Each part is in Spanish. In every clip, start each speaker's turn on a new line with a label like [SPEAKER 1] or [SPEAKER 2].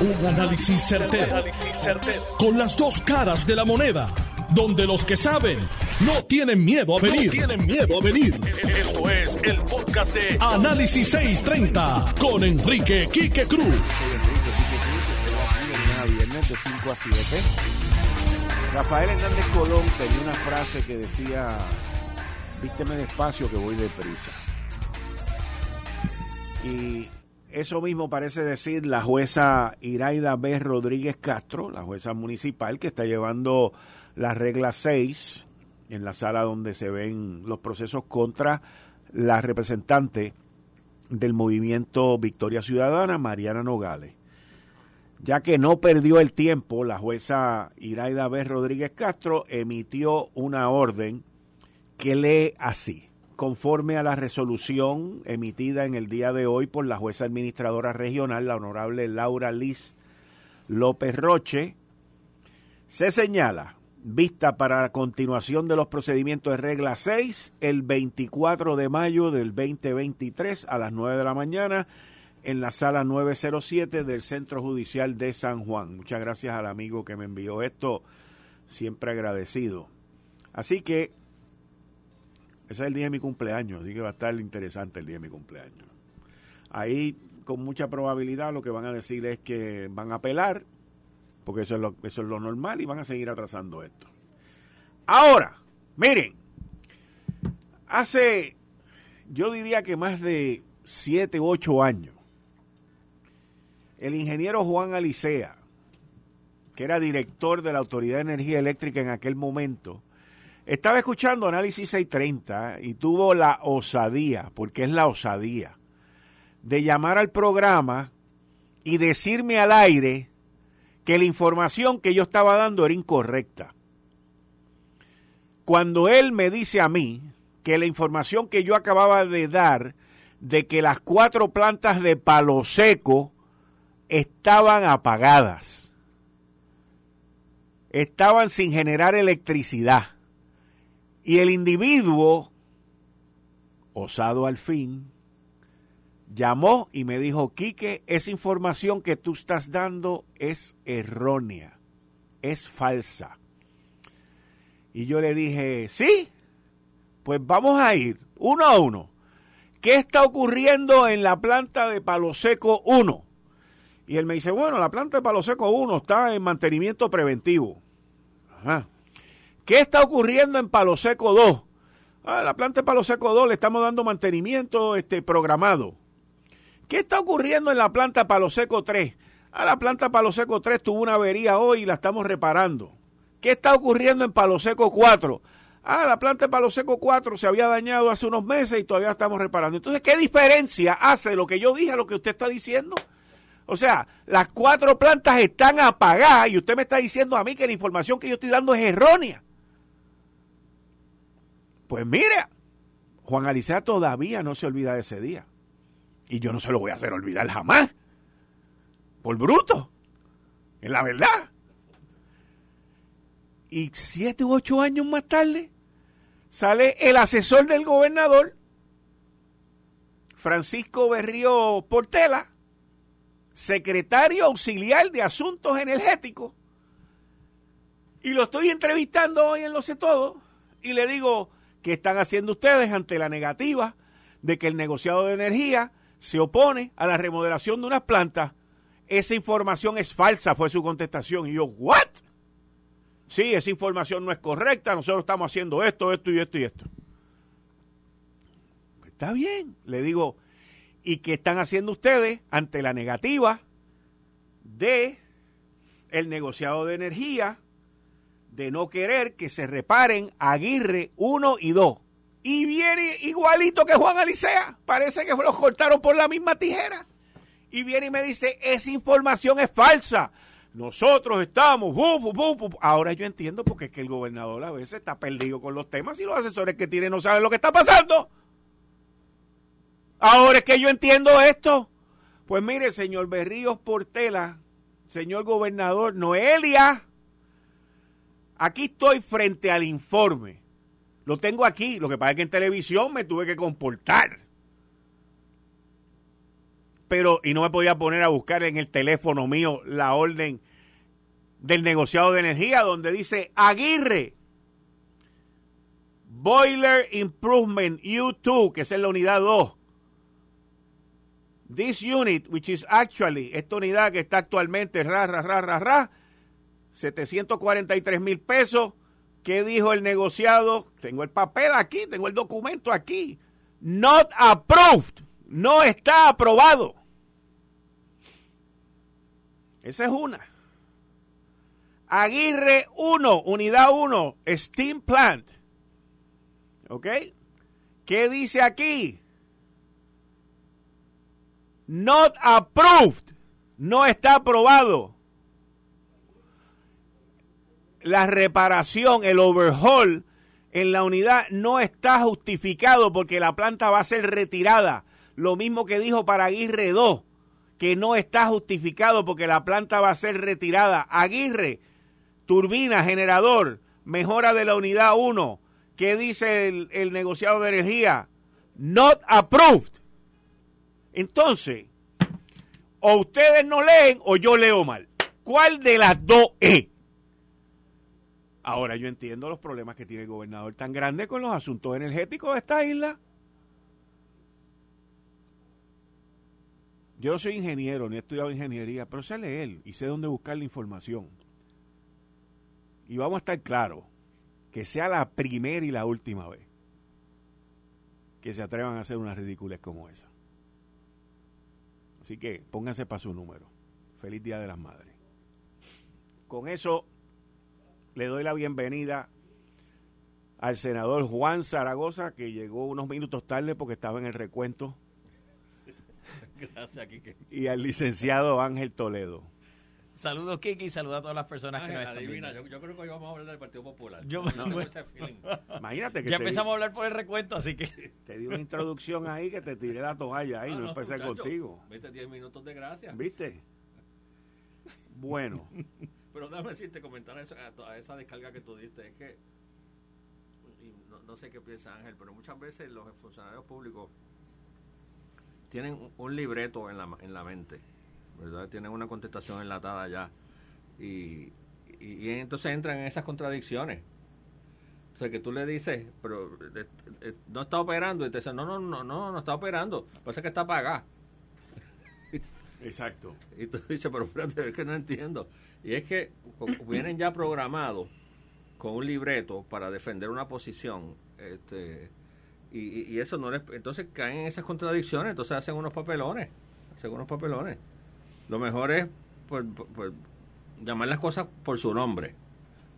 [SPEAKER 1] Un análisis certero, Con las dos caras de la moneda. Donde los que saben no tienen miedo a venir. tienen miedo a venir. Esto es el podcast de Análisis 630 con Enrique Quique Cruz.
[SPEAKER 2] Viernes de 5 a 7. Rafael Hernández Colón tenía una frase que decía: Vísteme despacio que voy deprisa. Y eso mismo parece decir la jueza Iraida B. Rodríguez Castro, la jueza municipal que está llevando la regla 6 en la sala donde se ven los procesos contra la representante del movimiento Victoria Ciudadana, Mariana Nogales. Ya que no perdió el tiempo, la jueza Iraida B. Rodríguez Castro emitió una orden que lee así conforme a la resolución emitida en el día de hoy por la jueza administradora regional, la honorable Laura Liz López Roche, se señala vista para la continuación de los procedimientos de regla 6 el 24 de mayo del 2023 a las 9 de la mañana en la sala 907 del Centro Judicial de San Juan. Muchas gracias al amigo que me envió esto, siempre agradecido. Así que ese es el día de mi cumpleaños, así que va a estar interesante el día de mi cumpleaños. Ahí, con mucha probabilidad, lo que van a decir es que van a apelar, porque eso es lo, eso es lo normal, y van a seguir atrasando esto. Ahora, miren, hace, yo diría que más de 7, 8 años, el ingeniero Juan Alicea, que era director de la Autoridad de Energía Eléctrica en aquel momento, estaba escuchando Análisis 630 y tuvo la osadía, porque es la osadía, de llamar al programa y decirme al aire que la información que yo estaba dando era incorrecta. Cuando él me dice a mí que la información que yo acababa de dar de que las cuatro plantas de palo seco estaban apagadas, estaban sin generar electricidad y el individuo, osado al fin, llamó y me dijo, Quique, esa información que tú estás dando es errónea, es falsa. Y yo le dije, sí, pues vamos a ir uno a uno. ¿Qué está ocurriendo en la planta de Palo Seco 1? Y él me dice, bueno, la planta de Palo Seco 1 está en mantenimiento preventivo. Ajá. ¿Qué está ocurriendo en Palo Seco 2? Ah, la planta de Palo Seco 2 le estamos dando mantenimiento este, programado. ¿Qué está ocurriendo en la planta Palo Seco 3? Ah, la planta Palo Seco 3 tuvo una avería hoy y la estamos reparando. ¿Qué está ocurriendo en Palo Seco 4? Ah, la planta de Palo Seco 4 se había dañado hace unos meses y todavía estamos reparando. Entonces, ¿qué diferencia hace lo que yo dije a lo que usted está diciendo? O sea, las cuatro plantas están apagadas y usted me está diciendo a mí que la información que yo estoy dando es errónea. Pues mire, Juan Alicea todavía no se olvida de ese día. Y yo no se lo voy a hacer olvidar jamás. Por bruto. En la verdad. Y siete u ocho años más tarde sale el asesor del gobernador, Francisco Berrío Portela, secretario auxiliar de Asuntos Energéticos, y lo estoy entrevistando hoy en Lo Sé Todo, y le digo, ¿Qué están haciendo ustedes ante la negativa de que el negociado de energía se opone a la remodelación de unas plantas? Esa información es falsa, fue su contestación. Y yo, ¿what? Sí, esa información no es correcta, nosotros estamos haciendo esto, esto y esto y esto. Está bien, le digo, ¿y qué están haciendo ustedes ante la negativa de el negociado de energía de no querer que se reparen Aguirre 1 y 2. Y viene igualito que Juan Alicea. Parece que los cortaron por la misma tijera. Y viene y me dice, esa información es falsa. Nosotros estamos, ahora yo entiendo porque es que el gobernador a veces está perdido con los temas y los asesores que tiene no saben lo que está pasando. Ahora es que yo entiendo esto. Pues mire, señor Berríos Portela, señor gobernador Noelia, Aquí estoy frente al informe. Lo tengo aquí. Lo que pasa es que en televisión me tuve que comportar. pero y no me podía poner a buscar en el teléfono mío la orden del negociado de energía donde dice Aguirre Boiler Improvement U2, que es la unidad 2. This unit, which is actually, esta unidad que está actualmente, ra, ra, ra, ra, ra, 743 mil pesos. ¿Qué dijo el negociado? Tengo el papel aquí, tengo el documento aquí. Not approved. No está aprobado. Esa es una. Aguirre 1, unidad 1, Steam Plant. ¿Ok? ¿Qué dice aquí? Not approved. No está aprobado. La reparación, el overhaul en la unidad no está justificado porque la planta va a ser retirada. Lo mismo que dijo para Aguirre 2, que no está justificado porque la planta va a ser retirada. Aguirre, turbina, generador, mejora de la unidad 1. ¿Qué dice el, el negociado de energía? Not approved. Entonces, o ustedes no leen o yo leo mal. ¿Cuál de las dos es? Ahora yo entiendo los problemas que tiene el gobernador tan grande con los asuntos energéticos de esta isla. Yo no soy ingeniero, ni he estudiado ingeniería, pero sé leer y sé dónde buscar la información. Y vamos a estar claros, que sea la primera y la última vez que se atrevan a hacer una ridiculez como esa. Así que pónganse para su número. Feliz Día de las Madres. Con eso le doy la bienvenida al senador Juan Zaragoza, que llegó unos minutos tarde porque estaba en el recuento.
[SPEAKER 3] Gracias, Kike.
[SPEAKER 2] Y al licenciado Ángel Toledo.
[SPEAKER 3] Saludos, Kiki, y saludos a todas las personas que nos están
[SPEAKER 4] adivina, yo, yo, creo que hoy vamos a hablar del Partido Popular.
[SPEAKER 3] Yo,
[SPEAKER 4] no,
[SPEAKER 3] no,
[SPEAKER 4] ese feeling.
[SPEAKER 2] Imagínate que
[SPEAKER 3] ya empezamos
[SPEAKER 2] di,
[SPEAKER 3] a hablar por el recuento, así que...
[SPEAKER 2] Te di una introducción ahí que te tiré la toalla ahí,
[SPEAKER 4] Ah,
[SPEAKER 2] no, empecé
[SPEAKER 4] muchacho,
[SPEAKER 2] contigo.
[SPEAKER 4] Viste 10 minutos de gracia.
[SPEAKER 2] ¿Viste? Bueno,
[SPEAKER 4] Pero déjame decirte, comentar eso, a, esa descarga que tú diste. Es que, y no, no sé qué piensa Ángel, pero muchas veces los funcionarios públicos tienen un- libreto en la, en la mente, ¿verdad? Tienen una contestación enlatada ya. Y, y, entonces entran en esas contradicciones. O sea, que tú le dices, pero eh, eh, no está operando, y te dicen, no, no, no, no, no está operando, pasa que está apagada.
[SPEAKER 2] exacto.
[SPEAKER 4] Y tú dices, pero espérate, es que no entiendo. Y es que vienen ya programados con un libreto para defender una posición. Este, y, y- eso no les. Entonces caen en esas contradicciones, entonces hacen unos papelones. Hacen unos papelones. Lo mejor es pues, pues, llamar las cosas por su nombre,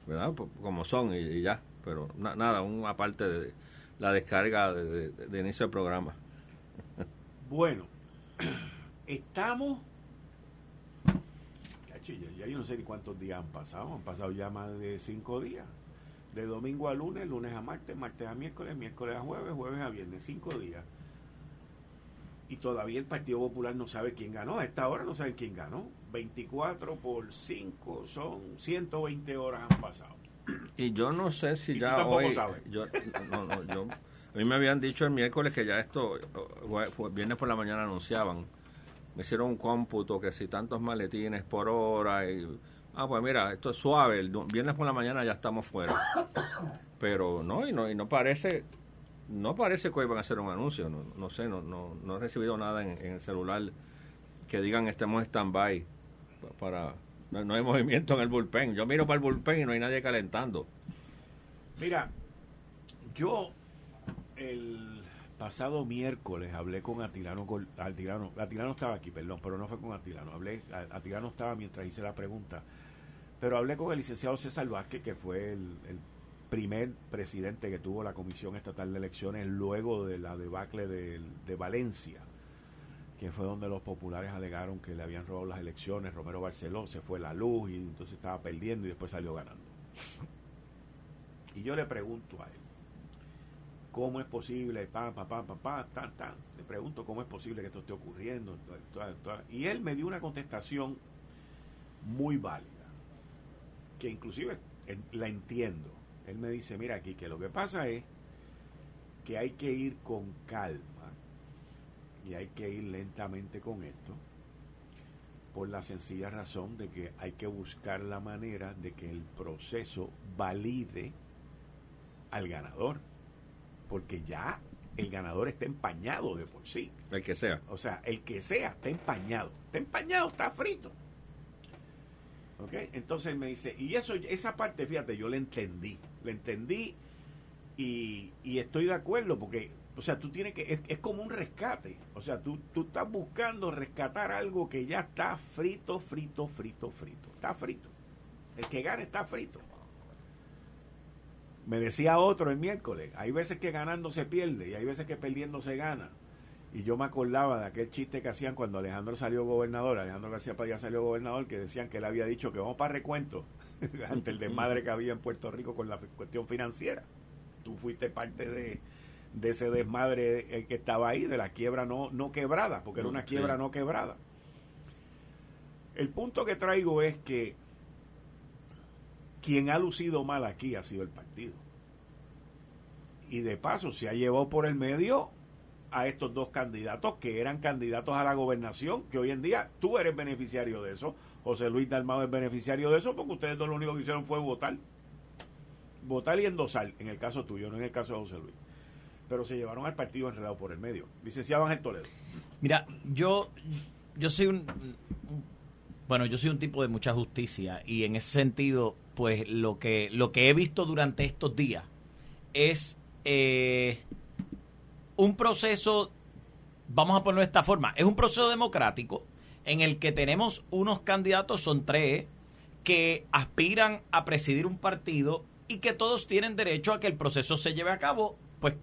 [SPEAKER 4] ¿verdad? Por- como son y, y ya. Pero na- nada, un, aparte de la descarga de, de- de inicio del programa.
[SPEAKER 2] Bueno, estamos. Ya, yo no sé ni cuántos días han pasado. Han pasado ya más de cinco días. De domingo a lunes, lunes a martes, martes a miércoles, miércoles a jueves, jueves a viernes. Cinco días. Y todavía el Partido Popular no sabe quién ganó. A esta hora no saben quién ganó. 24 por 5 son 120 horas han pasado.
[SPEAKER 4] Y yo no sé si
[SPEAKER 2] Y tú
[SPEAKER 4] ya
[SPEAKER 2] tampoco
[SPEAKER 4] hoy.
[SPEAKER 2] sabes.
[SPEAKER 4] Yo, no, no, yo, a mí me habían dicho el miércoles que ya esto, viernes por la mañana anunciaban. Me hicieron un cómputo que si tantos maletines por hora. Y, ah, pues mira, esto es suave. El viernes por la mañana ya estamos fuera. Pero no, y no, y no parece. No parece que hoy van a hacer un anuncio. No, no sé, no, no, no he recibido nada en, el celular que digan estemos stand-by pa- para. No, no hay movimiento en el bullpen. Yo miro para el bullpen y no hay nadie calentando.
[SPEAKER 2] Mira, yo el pasado miércoles hablé con Atilano, Atilano, estaba aquí, perdón, pero no fue con Atilano, hablé, Atilano estaba mientras hice la pregunta, pero hablé con el licenciado César Vázquez, que fue el, el primer presidente que tuvo la Comisión Estatal de Elecciones luego de la debacle de, de Valencia, que fue donde los populares alegaron que le habían robado las elecciones, Romero Barceló se fue la luz y entonces estaba perdiendo y después salió ganando. Y yo le pregunto a él, ¿cómo es posible? Pa, pa, pa, pa, pa, tan, tan. Le pregunto cómo es posible que esto esté ocurriendo. Y él me dio una contestación muy válida, que inclusive la entiendo. Él me dice, mira aquí, que lo que pasa es que hay que ir con calma y hay que ir lentamente con esto, por la sencilla razón de que hay que buscar la manera de que el proceso valide al ganador, porque ya el ganador está empañado de por sí.
[SPEAKER 4] El que sea.
[SPEAKER 2] O sea, el que sea está empañado. Está empañado, está frito. ¿Ok? Entonces me dice, y eso, esa parte, fíjate, yo le entendí. Le entendí y, y estoy de acuerdo porque, o sea, tú tienes que, es, es como un rescate. O sea, tú, tú estás buscando rescatar algo que ya está frito, frito, frito, frito. Está frito. El que gane está frito. Me decía otro el miércoles, hay veces que ganando se pierde y hay veces que perdiendo se gana. Y yo me acordaba de aquel chiste que hacían cuando Alejandro salió gobernador, Alejandro García Padilla salió gobernador, que decían que él había dicho que vamos para recuento ante el desmadre que había en Puerto Rico con la cuestión financiera. Tú fuiste parte de, de ese desmadre que estaba ahí, de la quiebra no, no quebrada, porque era una quiebra no quebrada. El punto que traigo es que quien ha lucido mal aquí ha sido el partido. Y de paso se ha llevado por el medio a estos dos candidatos que eran candidatos a la gobernación, que hoy en día tú eres beneficiario de eso, José Luis Dalmado es beneficiario de eso, porque ustedes dos lo único que hicieron fue votar. Votar y endosar, en el caso tuyo, no en el caso de José Luis. Pero se llevaron al partido enredado por el medio. Licenciado Ángel Toledo.
[SPEAKER 3] Mira, yo, yo soy un, bueno, yo soy un tipo de mucha justicia y en ese sentido, pues lo que, lo que he visto durante estos días es eh, un proceso, vamos a ponerlo de esta forma, es un proceso democrático en el que tenemos unos candidatos, son tres, que aspiran a presidir un partido y que todos tienen derecho a que el proceso se lleve a cabo, pues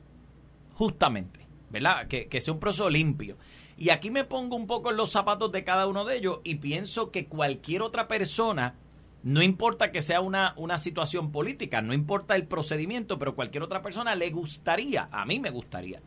[SPEAKER 3] justamente, ¿verdad? Que, que sea un proceso limpio. Y aquí me pongo un poco en los zapatos de cada uno de ellos y pienso que cualquier otra persona, no importa que sea una, una situación política, no importa el procedimiento, pero cualquier otra persona le gustaría, a mí me gustaría.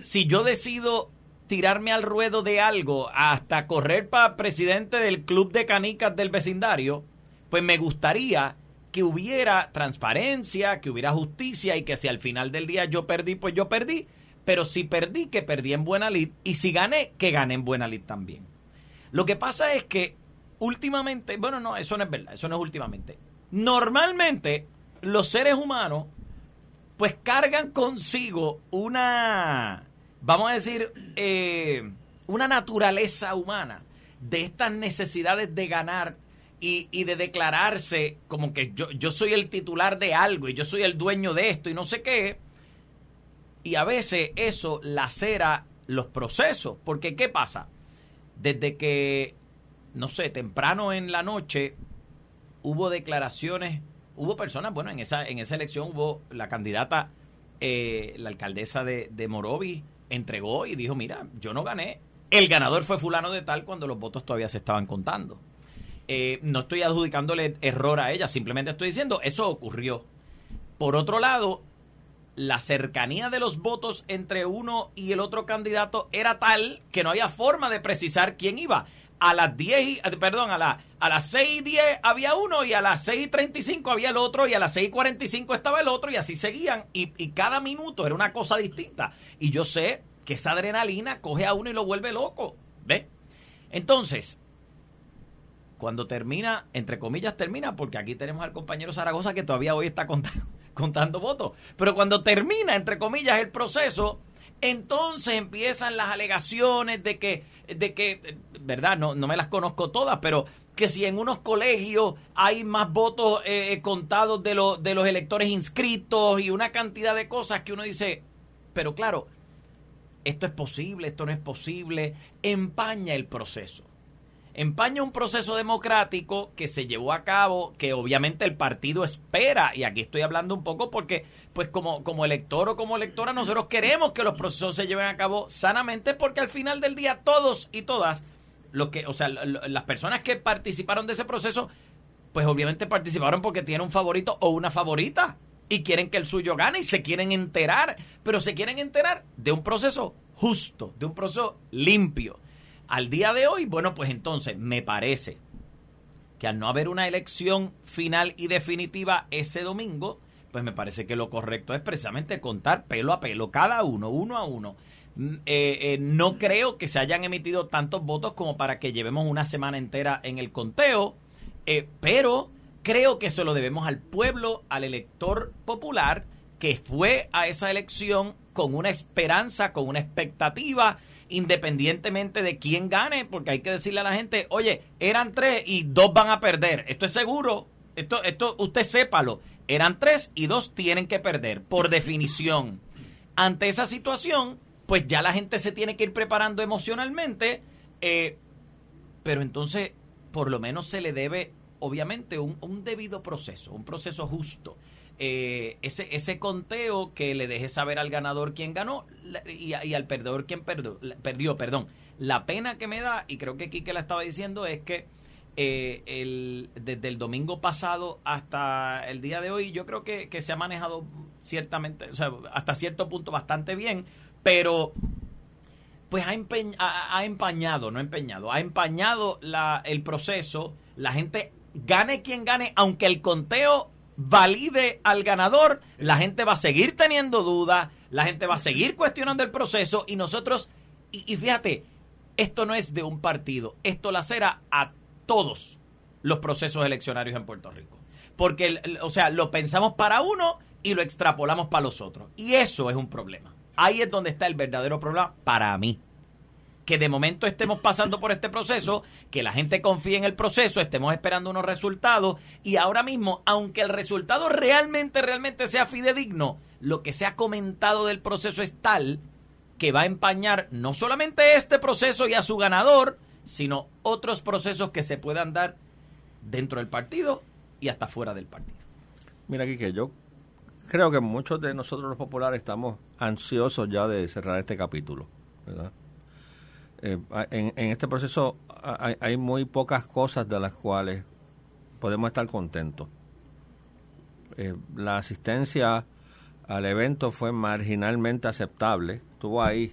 [SPEAKER 3] Si yo decido tirarme al ruedo de algo hasta correr para presidente del club de canicas del vecindario, pues me gustaría que hubiera transparencia, que hubiera justicia y que si al final del día yo perdí, pues yo perdí. Pero si perdí, que perdí en buena lid. Y si gané, que gané en buena lid también. Lo que pasa es que últimamente, bueno, no, eso no es verdad, eso no es últimamente. Normalmente los seres humanos pues cargan consigo una, vamos a decir, eh, una naturaleza humana de estas necesidades de ganar y, de declararse como que yo, yo soy el titular de algo y yo soy el dueño de esto y no sé qué. Y a veces eso lacera los procesos. Porque ¿qué pasa? Desde que, no sé, temprano en la noche hubo declaraciones, hubo personas, bueno, en esa, en esa elección hubo la candidata, eh, la alcaldesa de, de Morovi, entregó y dijo, mira, yo no gané. El ganador fue fulano de tal cuando los votos todavía se estaban contando. Eh, no estoy adjudicándole error a ella, simplemente estoy diciendo, eso ocurrió. Por otro lado, la cercanía de los votos entre uno y el otro candidato era tal que no había forma de precisar quién iba. A las 10, perdón, a, la, a las 6 y 10 había uno y a las 6 y 35 había el otro y a las 6 y 45 estaba el otro y así seguían y, y cada minuto era una cosa distinta. Y yo sé que esa adrenalina coge a uno y lo vuelve loco. ¿Ves? Entonces, cuando termina, entre comillas termina, porque aquí tenemos al compañero Zaragoza que todavía hoy está contando, contando votos, pero cuando termina, entre comillas, el proceso, entonces empiezan las alegaciones de que, de que, verdad, no, no me las conozco todas, pero que si en unos colegios hay más votos eh, contados de, lo, de los electores inscritos y una cantidad de cosas que uno dice, pero claro, esto es posible, esto no es posible, empaña el proceso empaña un proceso democrático que se llevó a cabo, que obviamente el partido espera, y aquí estoy hablando un poco porque, pues como, como elector o como electora, nosotros queremos que los procesos se lleven a cabo sanamente porque al final del día todos y todas, lo que, o sea, las personas que participaron de ese proceso, pues obviamente participaron porque tienen un favorito o una favorita y quieren que el suyo gane y se quieren enterar, pero se quieren enterar de un proceso justo, de un proceso limpio al día de hoy, bueno, pues entonces me parece que al no haber una elección final y definitiva ese domingo, pues me parece que lo correcto es precisamente contar pelo a pelo, cada uno, uno a uno, Mm, eh, eh, no creo que se hayan emitido tantos votos como para que llevemos una semana entera en el conteo, eh, pero creo que se lo debemos al pueblo, al elector popular, que fue a esa elección con una esperanza, con una expectativa, independientemente de quién gane, porque hay que decirle a la gente, oye, eran tres y dos van a perder. Esto es seguro, esto, esto usted sépalo, eran tres y dos tienen que perder, por definición. Ante esa situación, pues ya la gente se tiene que ir preparando emocionalmente, eh, pero entonces por lo menos se le debe, obviamente, un, un debido proceso, un proceso justo. Eh, ese, ese conteo que le deje saber al ganador quién ganó y, al perdedor quién perdió, perdió. Perdón. La pena que me da, y creo que Quique la estaba diciendo, es que eh, el, desde el domingo pasado hasta el día de hoy, yo creo que, se ha manejado ciertamente, o sea, hasta cierto punto bastante bien, pero pues ha, ha, empañado, no empeñado, ha empañado la, el proceso, la gente gane quien gane, aunque el conteo valide al ganador, la gente va a seguir teniendo dudas, la gente va a seguir cuestionando el proceso y nosotros, y, fíjate, esto no es de un partido, esto la será a todos los procesos eleccionarios en Puerto Rico. Porque, o sea, lo pensamos para uno y lo extrapolamos para los otros. Y eso es un problema. Ahí es donde está el verdadero problema para mí. Que de momento estemos pasando por este proceso, que la gente confíe en el proceso, estemos esperando unos resultados y ahora mismo, aunque el resultado realmente, realmente sea fidedigno, lo que se ha comentado del proceso es tal que va a empañar no solamente este proceso y a su ganador, sino otros procesos que se puedan dar dentro del partido y hasta fuera del partido.
[SPEAKER 4] Mira que yo creo que muchos de nosotros los populares estamos ansiosos ya de cerrar este capítulo, eh, en, este proceso hay, muy pocas cosas de las cuales podemos estar contentos. Eh, la asistencia al evento fue marginalmente aceptable, estuvo ahí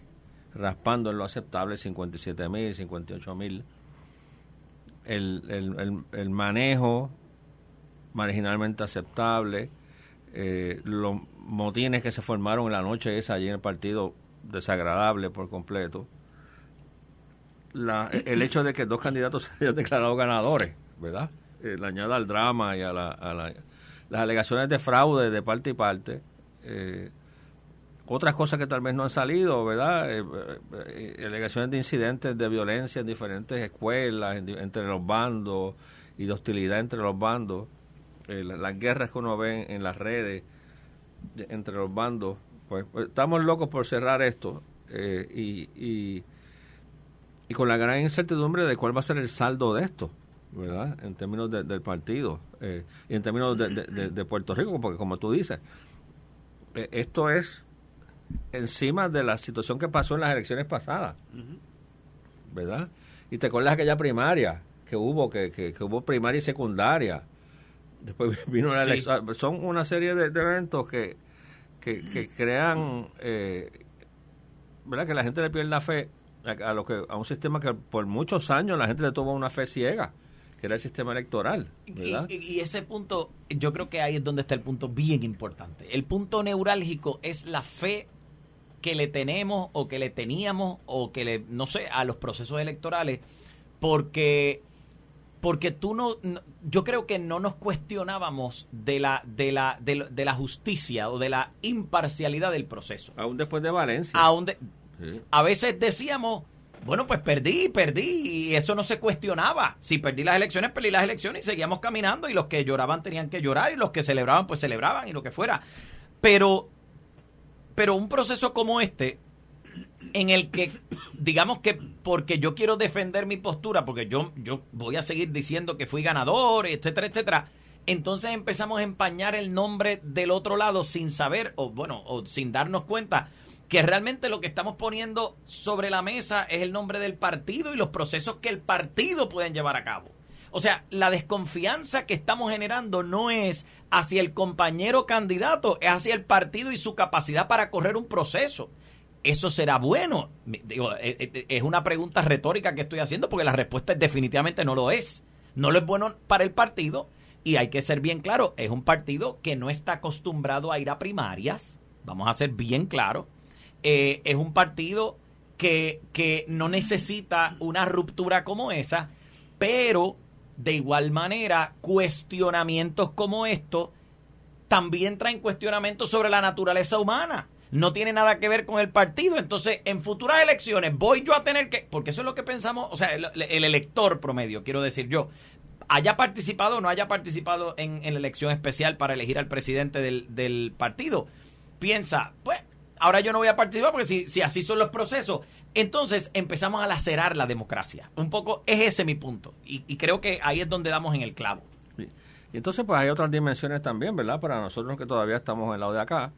[SPEAKER 4] raspando en lo aceptable 57 mil, 58 mil. El, el, el manejo marginalmente aceptable, eh, los motines que se formaron en la noche esa allí en el partido desagradable por completo. La, el hecho de que dos candidatos se hayan declarado ganadores, ¿verdad? Eh, le añada al drama y a, la, a la, las alegaciones de fraude de parte y parte. Eh, otras cosas que tal vez no han salido, ¿verdad? Eh, eh, alegaciones de incidentes de violencia en diferentes escuelas, entre los bandos y de hostilidad entre los bandos. Las guerras que uno ve en las redes entre los bandos, pues, pues, estamos locos por cerrar esto eh, y, y, con la gran incertidumbre de cuál va a ser el saldo de esto, ¿verdad? En términos del partido eh, y en términos de, Puerto Rico, porque como tú dices, esto es encima de la situación que pasó en las elecciones pasadas, ¿verdad? Y te acuerdas aquella primaria que hubo, que, que hubo primaria y secundaria, Después vino la elección. Son una serie de, eventos que, que, crean, eh, ¿verdad? Que la gente le pierde la fe a, lo que a un sistema que por muchos años la gente le tuvo una fe ciega que era el sistema electoral.
[SPEAKER 3] Y, ese punto, yo creo que ahí es donde está el punto bien importante. El punto neurálgico es la fe que le tenemos o que le teníamos o que le, no sé, a los procesos electorales, porque porque tú no, yo creo que no nos cuestionábamos de la de la de, la justicia o de la imparcialidad del proceso.
[SPEAKER 4] Aún después de Valencia.
[SPEAKER 3] Aún A veces decíamos, bueno, pues perdí, perdí y eso no se cuestionaba. Si perdí las elecciones, perdí las elecciones y seguíamos caminando y los que lloraban tenían que llorar y los que celebraban pues celebraban y lo que fuera. Pero pero un proceso como este en el que, digamos que porque yo quiero defender mi postura, porque yo, yo voy a seguir diciendo que fui ganador, etcétera, etcétera, entonces empezamos a empañar el nombre del otro lado sin saber, o bueno, o sin darnos cuenta que realmente lo que estamos poniendo sobre la mesa es el nombre del partido y los procesos que el partido pueden llevar a cabo. O sea, la desconfianza que estamos generando no es hacia el compañero candidato, es hacia el partido y su capacidad para correr un proceso. ¿Eso será bueno? Digo, eh, eh, es una pregunta retórica que estoy haciendo porque la respuesta es definitivamente no lo es. No lo es bueno para el partido y hay que ser bien claro, es un partido que no está acostumbrado a ir a primarias, vamos a ser bien claros, eh, es un partido que, que no necesita una ruptura como esa, pero de igual manera cuestionamientos como estos también traen cuestionamientos sobre la naturaleza humana no tiene nada que ver con el partido. Entonces, en futuras elecciones, voy yo a tener que, porque eso es lo que pensamos, o sea, el, elector promedio, quiero decir yo, haya participado o no haya participado en, la elección especial para elegir al presidente del, partido, piensa, pues, ahora yo no voy a participar porque si, si así son los procesos, entonces empezamos a lacerar la democracia. Un poco es ese mi punto. Y, creo que ahí es donde damos en el clavo.
[SPEAKER 4] Y entonces, pues hay otras dimensiones también, ¿verdad? Para nosotros que todavía estamos en lado de acá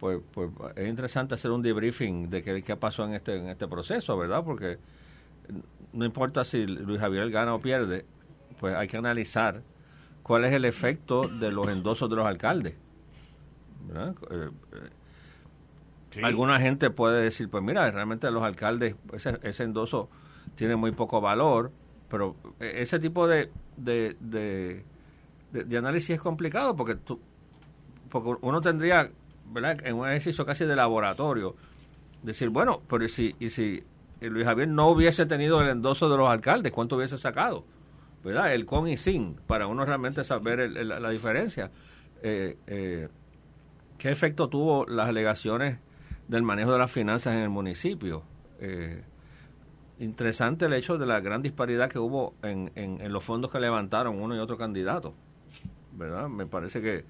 [SPEAKER 4] pues, pues es interesante hacer un debriefing de qué, qué pasó en este, en este proceso, ¿verdad? Porque no importa si Luis Javier gana o pierde, pues hay que analizar cuál es el efecto de los endosos de los alcaldes. ¿verdad? Alguna gente puede decir, pues mira, realmente los alcaldes, ese, ese endoso tiene muy poco valor, pero e, ese tipo de, de, de, de análisis es complicado porque, tú, porque uno tendría en un ejercicio casi de laboratorio, decir, bueno, pero si, y si Luis Javier no hubiese tenido el endoso de los alcaldes, ¿cuánto hubiese sacado? ¿Verdad? El con y sin, para uno realmente saber la diferencia. Eh, eh, ¿Qué efecto tuvo las alegaciones del manejo de las finanzas en el municipio? Eh, interesante el hecho de la gran disparidad que hubo en, en los fondos que levantaron uno y otro candidato. ¿Verdad? Me parece que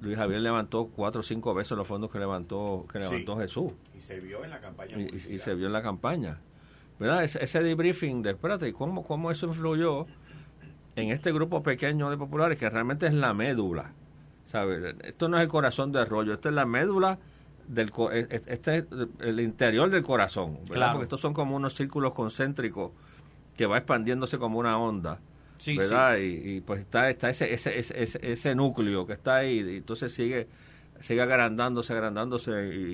[SPEAKER 4] Luis Javier levantó cuatro o cinco veces los fondos que levantó que levantó Jesús.
[SPEAKER 2] Y se vio en la campaña.
[SPEAKER 4] Y, se vio en la campaña. ¿Verdad? Ese, debriefing de, espérate, ¿cómo, ¿cómo eso influyó en este grupo pequeño de populares que realmente es la médula? ¿Sabes? Esto no es el corazón del rollo, esto es la médula del e, e, este es el interior del corazón, ¿verdad? Porque estos son como unos círculos concéntricos que va expandiéndose como una onda ¿verdad? Y, pues está, está ese, ese, ese, ese, núcleo que está ahí, y entonces sigue sigue agrandándose, agrandándose,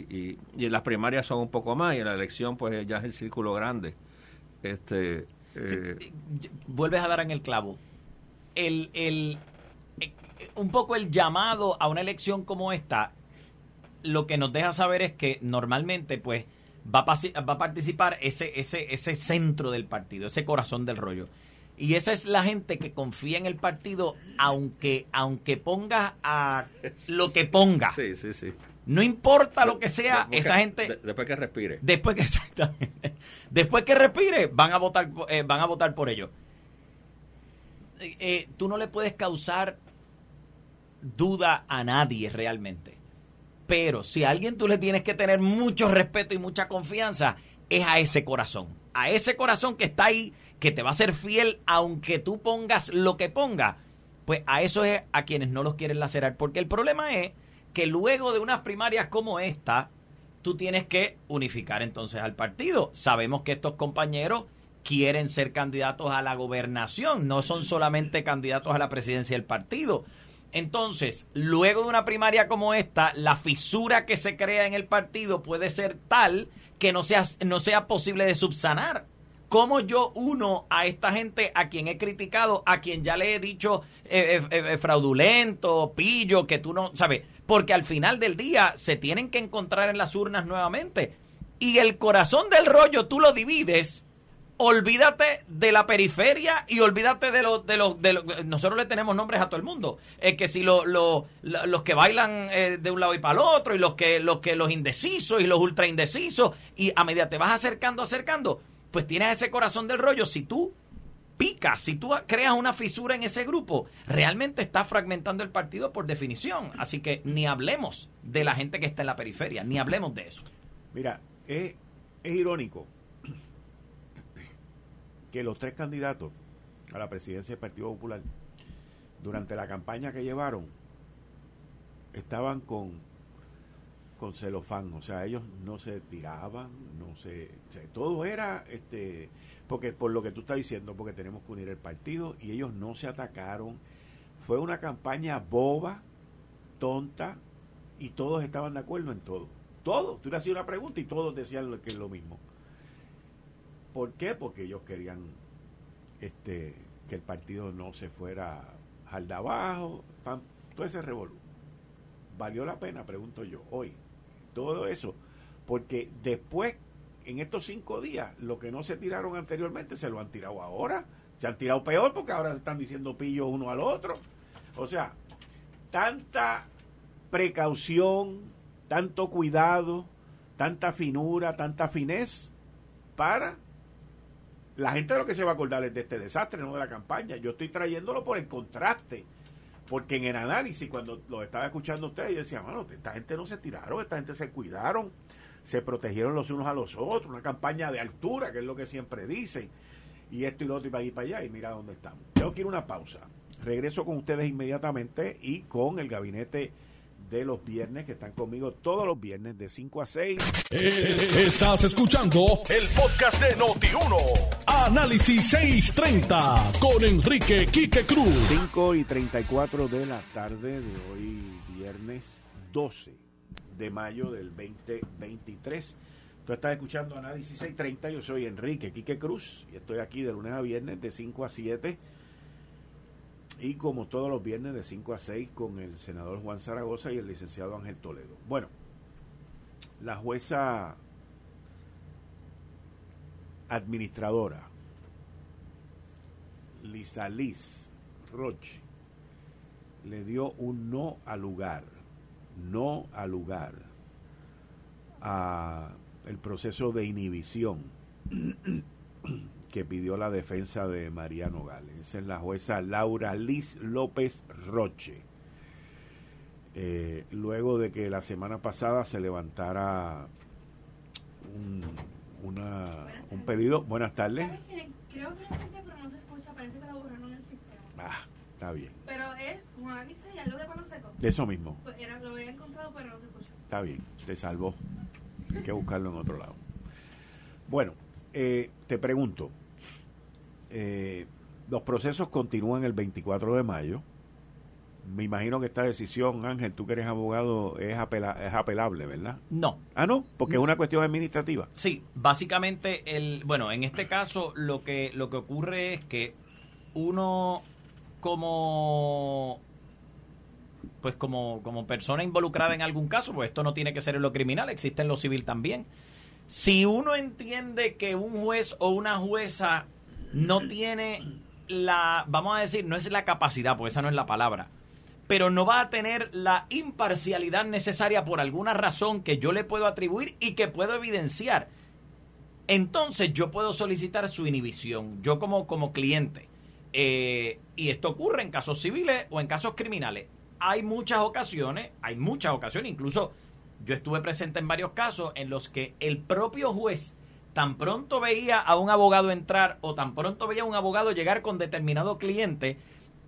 [SPEAKER 4] y, y, en las primarias son un poco más, y en la elección pues ya es el círculo grande. este
[SPEAKER 3] eh, Vuelves a dar en el clavo. El, el, eh, un poco el llamado a una elección como esta, lo que nos deja saber es que normalmente pues va a, va a participar ese, ese, ese centro del partido, ese corazón del rollo. Y esa es la gente que confía en el partido, aunque, aunque ponga a lo que ponga.
[SPEAKER 4] Sí, sí, sí.
[SPEAKER 3] No importa lo que sea, esa gente.
[SPEAKER 4] después que respire.
[SPEAKER 3] Después que exactamente. Después que respire, van a votar, eh, van a votar por ello. Eh, eh, tú no le puedes causar duda a nadie realmente. Pero si a alguien tú le tienes que tener mucho respeto y mucha confianza, es a ese corazón. A ese corazón que está ahí que te va a ser fiel aunque tú pongas lo que ponga, pues a eso es a quienes no los quieren lacerar. Porque el problema es que luego de unas primarias como esta, tú tienes que unificar entonces al partido. Sabemos que estos compañeros quieren ser candidatos a la gobernación, no son solamente candidatos a la presidencia del partido. Entonces, luego de una primaria como esta, la fisura que se crea en el partido puede ser tal que no sea, no sea posible de subsanar. ¿Cómo yo uno a esta gente a quien he criticado, a quien ya le he dicho eh, eh, eh, fraudulento, pillo, que tú no, ¿sabes? Porque al final del día se tienen que encontrar en las urnas nuevamente. Y el corazón del rollo tú lo divides. Olvídate de la periferia y olvídate de los de los de nosotros le tenemos nombres a todo el mundo. Es que si lo, los que bailan de un lado y para el otro y los que los que los indecisos y los ultra indecisos y a medida te vas acercando acercando pues tienes ese corazón del rollo. Si tú picas, si tú creas una fisura en ese grupo, realmente estás fragmentando el partido por definición. Así que ni hablemos de la gente que está en la periferia, ni hablemos de eso.
[SPEAKER 2] Mira, es, es irónico que los tres candidatos a la presidencia del Partido Popular, durante la campaña que llevaron, estaban con con celofán, o sea, ellos no se tiraban, no se, todo era, este, porque por lo que tú estás diciendo, porque tenemos que unir el partido y ellos no se atacaron, fue una campaña boba, tonta y todos estaban de acuerdo en todo, todos, tú le hacías una pregunta y todos decían que es lo mismo. ¿Por qué? Porque ellos querían, este, que el partido no se fuera al de abajo, todo ese revolú. ¿Valió la pena? Pregunto yo, hoy todo eso. porque después, en estos cinco días, lo que no se tiraron anteriormente se lo han tirado ahora. Se han tirado peor porque ahora se están diciendo pillos uno al otro. O sea, tanta precaución, tanto cuidado, tanta finura, tanta finez para la gente de lo que se va a acordar es de este desastre, no de la campaña. Yo estoy trayéndolo por el contraste. Porque en el análisis, cuando lo estaba escuchando ustedes, yo decía, bueno, esta gente no se tiraron, esta gente se cuidaron, se protegieron los unos a los otros, una campaña de altura, que es lo que siempre dicen, y esto y lo otro, y para ir para allá, y mira dónde estamos. Tengo que ir a una pausa. Regreso con ustedes inmediatamente y con el gabinete de los viernes, que están conmigo todos los viernes de 5 a 6.
[SPEAKER 1] Eh, estás escuchando el podcast de Noti1. Análisis 630 con Enrique Quique Cruz.
[SPEAKER 2] 5 y 34 de la tarde de hoy, viernes 12 de mayo del 2023. Tú estás escuchando Análisis 630, yo soy Enrique Quique Cruz y estoy aquí de lunes a viernes de 5 a 7 y como todos los viernes de 5 a 6 con el senador Juan Zaragoza y el licenciado Ángel Toledo. Bueno, la jueza administradora Lisa Liz Roche le dio un no al lugar, no al lugar a el proceso de inhibición que pidió la defensa de Mariano Gales. Esa es la jueza Laura Liz López Roche. Eh, luego de que la semana pasada se levantara un, una, un pedido. Buenas tardes.
[SPEAKER 5] Creo que la gente, pero no se escucha, parece que la borraron en el sistema.
[SPEAKER 2] Ah, está bien.
[SPEAKER 5] Pero es Juan y algo de palo seco.
[SPEAKER 2] De eso mismo.
[SPEAKER 5] Pues era, lo había encontrado, pero no se escucha.
[SPEAKER 2] Está bien, te salvó. Hay que buscarlo en otro lado. Bueno, eh, te pregunto, eh, los procesos continúan el 24 de mayo. Me imagino que esta decisión, Ángel, tú que eres abogado, es, es apelable, ¿verdad?
[SPEAKER 3] No.
[SPEAKER 2] Ah, no, porque es una cuestión administrativa.
[SPEAKER 3] Sí, básicamente, el, bueno, en este caso lo que, lo que ocurre es que uno como pues como, como persona involucrada en algún caso, pues esto no tiene que ser en lo criminal, existe en lo civil también. Si uno entiende que un juez o una jueza no tiene la, vamos a decir, no es la capacidad, porque esa no es la palabra, pero no va a tener la imparcialidad necesaria por alguna razón que yo le puedo atribuir y que puedo evidenciar. Entonces yo puedo solicitar su inhibición, yo como, como cliente. Eh, y esto ocurre en casos civiles o en casos criminales. Hay muchas ocasiones, hay muchas ocasiones, incluso yo estuve presente en varios casos en los que el propio juez tan pronto veía a un abogado entrar o tan pronto veía a un abogado llegar con determinado cliente,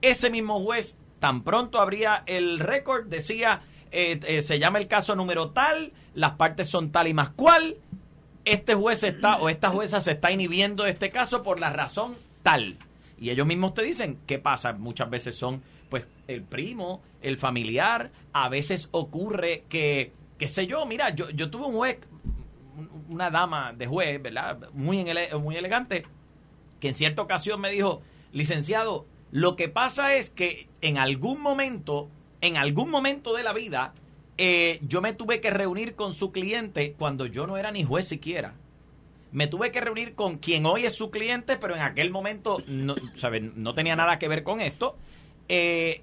[SPEAKER 3] ese mismo juez tan pronto abría el récord, decía, eh, eh, se llama el caso número tal, las partes son tal y más cual, este juez está o esta jueza se está inhibiendo este caso por la razón tal. Y ellos mismos te dicen, ¿qué pasa? Muchas veces son, pues, el primo, el familiar, a veces ocurre que, qué sé yo, mira, yo, yo tuve un juez una dama de juez, ¿verdad? Muy, muy elegante, que en cierta ocasión me dijo, licenciado, lo que pasa es que en algún momento, en algún momento de la vida, eh, yo me tuve que reunir con su cliente cuando yo no era ni juez siquiera. Me tuve que reunir con quien hoy es su cliente, pero en aquel momento no, no tenía nada que ver con esto. Eh,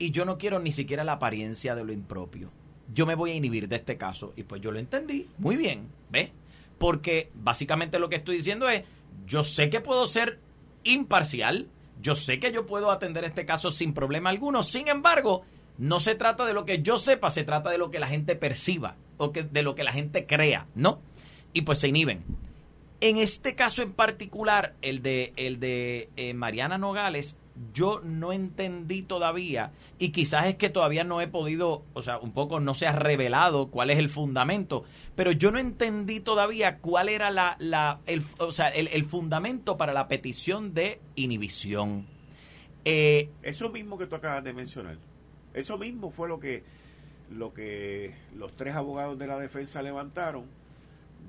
[SPEAKER 3] y yo no quiero ni siquiera la apariencia de lo impropio yo me voy a inhibir de este caso. Y pues yo lo entendí muy bien, ¿ves? Porque básicamente lo que estoy diciendo es, yo sé que puedo ser imparcial, yo sé que yo puedo atender este caso sin problema alguno, sin embargo, no se trata de lo que yo sepa, se trata de lo que la gente perciba o que, de lo que la gente crea, ¿no? Y pues se inhiben. En este caso en particular, el de, el de eh, Mariana Nogales, yo no entendí todavía y quizás es que todavía no he podido, o sea, un poco no se ha revelado cuál es el fundamento, pero yo no entendí todavía cuál era la, la el, o sea, el, fundamento para la petición de inhibición.
[SPEAKER 2] Eh, eso mismo que tú acabas de mencionar, eso mismo fue lo que, lo que los tres abogados de la defensa levantaron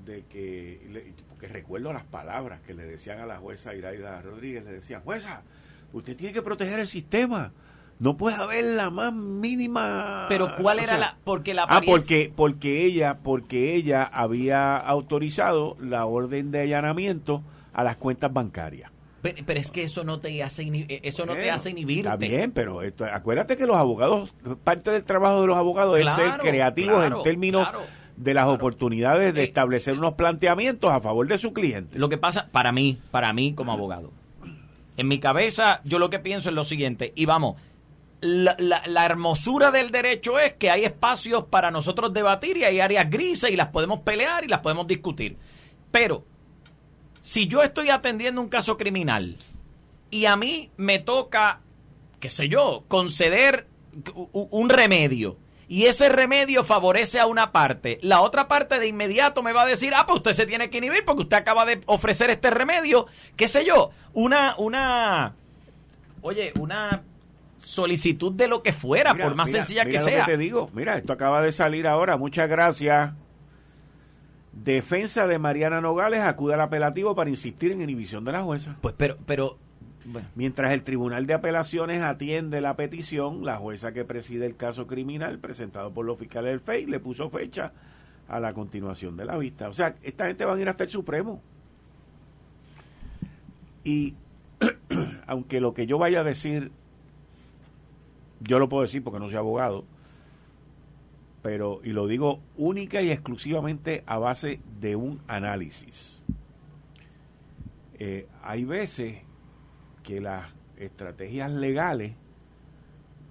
[SPEAKER 2] de que, porque recuerdo las palabras que le decían a la jueza Iraida Rodríguez, le decían, jueza, usted tiene que proteger el sistema. no puede haber la más mínima
[SPEAKER 3] Pero ¿cuál
[SPEAKER 2] o
[SPEAKER 3] era
[SPEAKER 2] sea,
[SPEAKER 3] la porque la
[SPEAKER 2] Ah, porque porque ella porque ella había autorizado la orden de allanamiento a las cuentas bancarias.
[SPEAKER 3] pero, pero es que eso no te hace inhi- eso no te hace inhibirte.
[SPEAKER 2] Está bien, pero esto, acuérdate que los abogados, parte del trabajo de los abogados es ser creativos
[SPEAKER 3] claro,
[SPEAKER 2] en términos
[SPEAKER 3] claro,
[SPEAKER 2] de las oportunidades de
[SPEAKER 3] Eh,
[SPEAKER 2] establecer unos planteamientos a favor de su cliente.
[SPEAKER 3] Lo que pasa, para mí, para mí como abogado, en mi cabeza yo lo que pienso es lo siguiente, y vamos, la, la- la hermosura del derecho es que hay espacios para nosotros debatir y hay áreas grises y las podemos pelear y las podemos discutir. Pero, si yo estoy atendiendo un caso criminal y a mí me toca, qué sé yo, conceder un remedio y ese remedio favorece a una parte, la otra parte de inmediato me va a decir, ah, pues usted se tiene que inhibir porque usted acaba de ofrecer este remedio, qué sé yo, una, una, oye, una solicitud de lo que fuera,
[SPEAKER 2] Mira,
[SPEAKER 3] por más
[SPEAKER 2] mira,
[SPEAKER 3] sencilla
[SPEAKER 2] mira
[SPEAKER 3] que
[SPEAKER 2] lo
[SPEAKER 3] sea.
[SPEAKER 2] te digo, mira, esto acaba de salir ahora, muchas gracias. Defensa de Mariana Nogales acude al apelativo para insistir en inhibición de la jueza.
[SPEAKER 3] Pues, pero, pero,
[SPEAKER 2] Mientras el Tribunal de Apelaciones atiende la petición, la jueza que preside el caso criminal presentado por los fiscales del FEI le puso fecha a la continuación de la vista. O sea, esta gente van a ir hasta el Supremo. Y aunque lo que yo vaya a decir, yo lo puedo decir porque no soy abogado, pero, y lo digo única y exclusivamente a base de un análisis. Eh, hay veces que las estrategias legales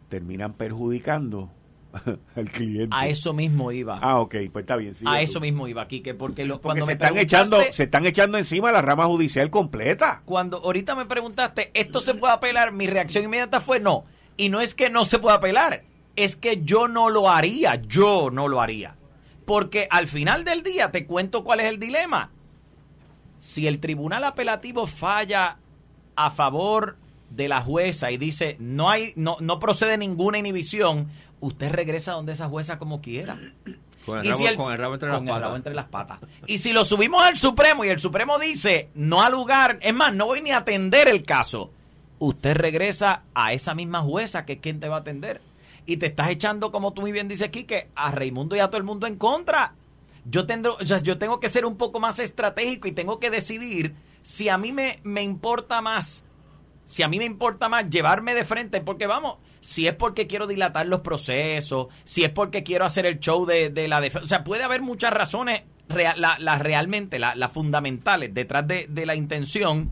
[SPEAKER 2] terminan perjudicando al cliente.
[SPEAKER 3] a eso mismo iba.
[SPEAKER 2] Ah, ok, pues está bien.
[SPEAKER 3] a
[SPEAKER 2] tú.
[SPEAKER 3] eso mismo iba, Quique, porque lo,
[SPEAKER 2] Porque
[SPEAKER 3] cuando
[SPEAKER 2] se
[SPEAKER 3] me
[SPEAKER 2] están, echando, se están echando encima la rama judicial completa.
[SPEAKER 3] cuando ahorita me preguntaste, ¿esto se puede apelar? Mi reacción inmediata fue no. Y no es que no se pueda apelar, es que yo no lo haría, yo no lo haría. Porque al final del día te cuento cuál es el dilema. Si el tribunal apelativo falla a favor de la jueza y dice no hay no, no procede ninguna inhibición, usted regresa donde esa jueza como quiera.
[SPEAKER 4] Con el,
[SPEAKER 3] Y
[SPEAKER 4] rabo,
[SPEAKER 3] si el-
[SPEAKER 4] con el rabo entre
[SPEAKER 3] con
[SPEAKER 4] las
[SPEAKER 3] el rabo entre las patas. Y si lo subimos al Supremo y el Supremo dice no al lugar, es más, no voy ni a atender el caso, usted regresa a esa misma jueza que es quien te va a atender. Y te estás echando, como tú muy bien dices, Quique, a Raimundo y a todo el mundo en contra. Yo, tendré, o sea, yo tengo que ser un poco más estratégico y tengo que decidir si a mí me, me importa más si a mí me importa más llevarme de frente, porque vamos, si es porque quiero dilatar los procesos, si es porque quiero hacer el show de, de la defensa, o sea, puede haber muchas razones, real- la- las realmente, la- las fundamentales detrás de, de la intención,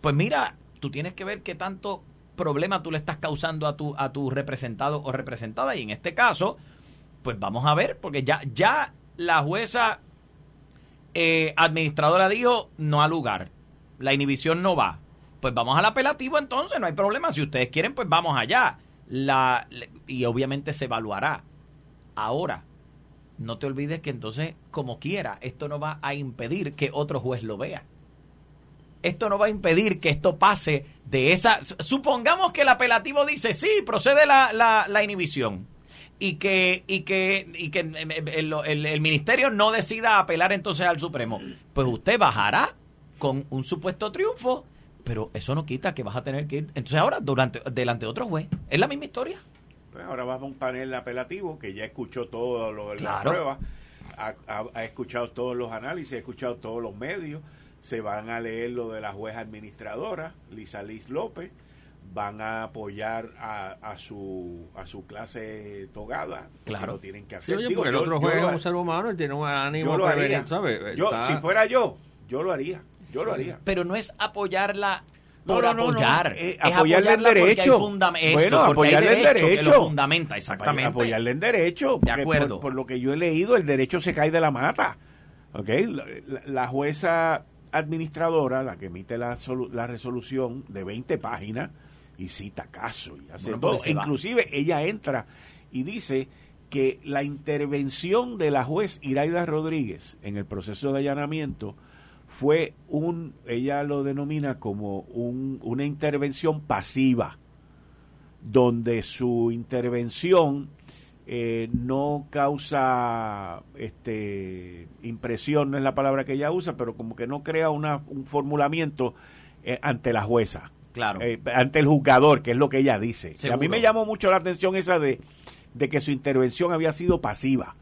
[SPEAKER 3] pues mira, tú tienes que ver qué tanto problema tú le estás causando a tu, a tu representado o representada, y en este caso, pues vamos a ver, porque ya, ya la jueza eh, administradora dijo no al lugar, la inhibición no va. Pues vamos al apelativo entonces, no hay problema. Si ustedes quieren, pues vamos allá. La, y obviamente se evaluará. Ahora, no te olvides que entonces, como quiera, esto no va a impedir que otro juez lo vea. Esto no va a impedir que esto pase de esa... Supongamos que el apelativo dice, sí, procede la, la, la inhibición. Y que, y que, y que el, el- el- el ministerio no decida apelar entonces al Supremo. Pues usted bajará con un supuesto triunfo, pero eso no quita que vas a tener que ir. Entonces ahora, durante, delante de otro juez, es la misma historia.
[SPEAKER 2] Pues ahora vamos a un panel apelativo que ya escuchó todo lo de la
[SPEAKER 3] Claro.
[SPEAKER 2] prueba, ha, ha- ha escuchado todos los análisis, ha escuchado todos los medios, se van a leer lo de la jueza administradora, Lisa Liz López, van a apoyar a, a su a su clase togada,
[SPEAKER 3] Claro.
[SPEAKER 2] lo tienen que
[SPEAKER 4] Sí,
[SPEAKER 2] hacer.
[SPEAKER 4] oye,
[SPEAKER 2] Digo,
[SPEAKER 4] porque el otro juez es un ser humano, él tiene un ánimo
[SPEAKER 2] yo lo
[SPEAKER 4] prevenir,
[SPEAKER 2] haría.
[SPEAKER 4] ¿sabes?
[SPEAKER 2] Yo,
[SPEAKER 4] Está-
[SPEAKER 2] si fuera yo, yo lo haría. Yo lo haría.
[SPEAKER 3] Pero no es apoyarla por
[SPEAKER 2] no, no, no.
[SPEAKER 3] apoyar.
[SPEAKER 2] Eh,
[SPEAKER 3] es
[SPEAKER 2] apoyarle en derecho.
[SPEAKER 3] eso,
[SPEAKER 2] Bueno, apoyarle en
[SPEAKER 3] derecho que lo fundamenta, exactamente.
[SPEAKER 2] Apoyarle en derecho. porque
[SPEAKER 3] acuerdo.
[SPEAKER 2] Por, por lo que yo he leído, el derecho se cae de la mata. ¿Ok? La, la- la jueza administradora, la que emite la, la resolución de 20 páginas, y cita caso, y hace
[SPEAKER 3] Bueno,
[SPEAKER 2] todo. Inclusive ella entra y dice que la intervención de la juez Iraida Rodríguez en el proceso de allanamiento fue un, ella lo denomina como un- una intervención pasiva, donde su intervención eh, no causa este impresión, no es la palabra que ella usa, pero como que no crea una, un formulamiento eh, ante la jueza.
[SPEAKER 3] Claro.
[SPEAKER 2] eh, ante el juzgador, que es lo que ella dice. Y a mí me llamó mucho la atención esa de, de que su intervención había sido pasiva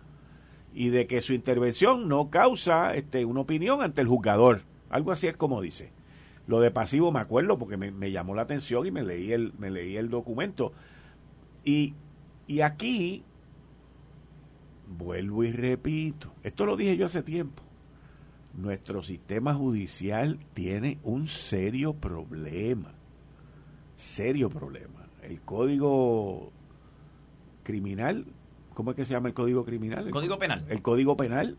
[SPEAKER 2] y de que su intervención no causa este, una opinión ante el juzgador. Algo así es como dice. Lo de pasivo me acuerdo porque me, me llamó la atención y me leí el, me leí el documento. Y, y aquí, vuelvo y repito, esto lo dije yo hace tiempo, nuestro sistema judicial tiene un serio problema, serio problema. El código criminal, ¿cómo es que se llama el código criminal? El
[SPEAKER 3] Código penal.
[SPEAKER 2] El código penal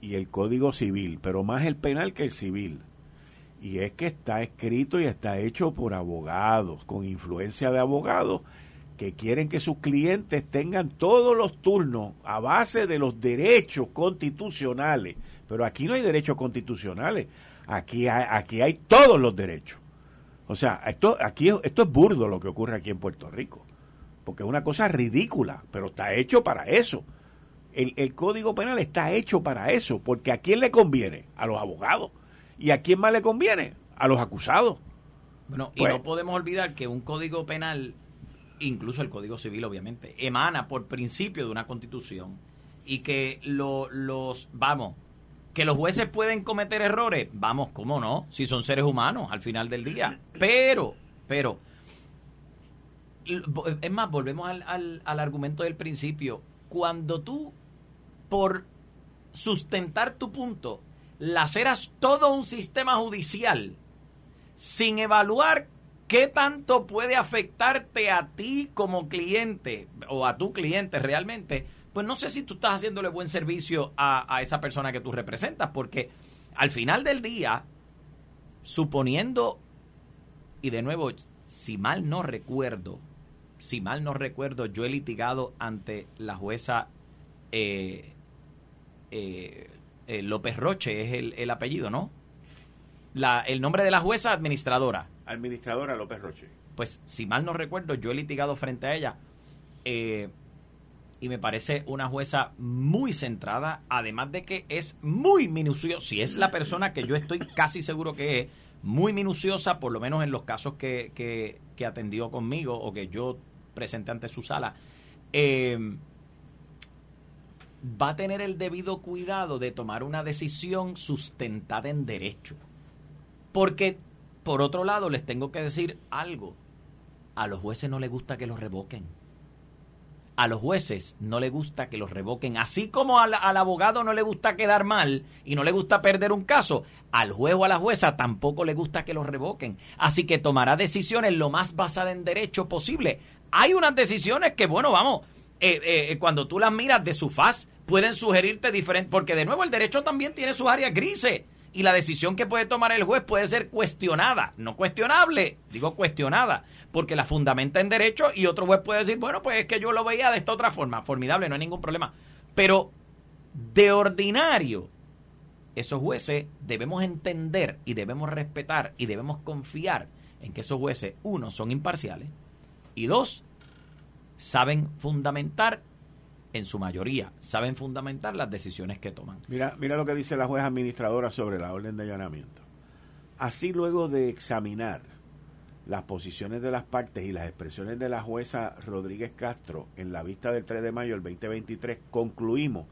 [SPEAKER 2] y el código civil, pero más el penal que el civil. Y es que está escrito y está hecho por abogados, con influencia de abogados, que quieren que sus clientes tengan todos los turnos a base de los derechos constitucionales. Pero aquí no hay derechos constitucionales, aquí hay, aquí hay todos los derechos. O sea, esto, aquí, esto es burdo lo que ocurre aquí en Puerto Rico, porque es una cosa ridícula, pero está hecho para eso. El, el Código Penal está hecho para eso, porque ¿a quién le conviene? A los abogados. ¿Y a quién más le conviene? A los acusados.
[SPEAKER 3] Bueno, y
[SPEAKER 2] Pues-
[SPEAKER 3] no podemos olvidar que un código penal, incluso el código civil, obviamente, emana por principio de una constitución y que lo- los, vamos, que los jueces pueden cometer errores, vamos, ¿cómo no? Si son seres humanos al final del día. Pero, pero, es más, volvemos al, al, argumento del principio. Cuando tú, por sustentar tu punto, laceras todo un sistema judicial sin evaluar qué tanto puede afectarte a ti como cliente o a tu cliente realmente, pues no sé si tú estás haciéndole buen servicio a, a esa persona que tú representas, porque al final del día, suponiendo, y de nuevo, si mal no recuerdo, si mal no recuerdo, yo he litigado ante la jueza eh, eh, eh, López Roche, es el, el apellido, ¿no? La, el nombre de la jueza administradora.
[SPEAKER 2] Administradora López Roche.
[SPEAKER 3] Pues, si mal no recuerdo, yo he litigado frente a ella. eh, y me parece una jueza muy centrada, además de que es muy minuciosa. Si es la persona que yo estoy casi seguro que es, muy minuciosa, por lo menos en los casos que, que, que atendió conmigo o que yo presenté ante su sala. eh, va a tener el debido cuidado de tomar una decisión sustentada en derecho. Porque, por otro lado, les tengo que decir algo. A los jueces no les gusta que los revoquen. A los jueces no les gusta que los revoquen. Así como al, al abogado no le gusta quedar mal y no le gusta perder un caso, al juez o a la jueza tampoco le gusta que los revoquen. Así que tomará decisiones lo más basadas en derecho posible. Hay unas decisiones que, bueno, vamos, eh, eh, cuando tú las miras de su faz, pueden sugerirte diferente, porque de nuevo el derecho también tiene sus áreas grises y la decisión que puede tomar el juez puede ser cuestionada, no cuestionable, digo cuestionada, porque la fundamenta en derecho y otro juez puede decir, bueno, pues es que yo lo veía de esta otra forma, formidable, no hay ningún problema. Pero de ordinario, esos jueces debemos entender y debemos respetar y debemos confiar en que esos jueces, uno, son imparciales y dos, saben fundamentar, en su mayoría, saben fundamentar las decisiones que toman.
[SPEAKER 2] Mira, mira lo que dice la jueza administradora sobre la orden de allanamiento. Así luego de examinar las posiciones de las partes y las expresiones de la jueza Rodríguez Castro en la vista del 3 de mayo del 2023, concluimos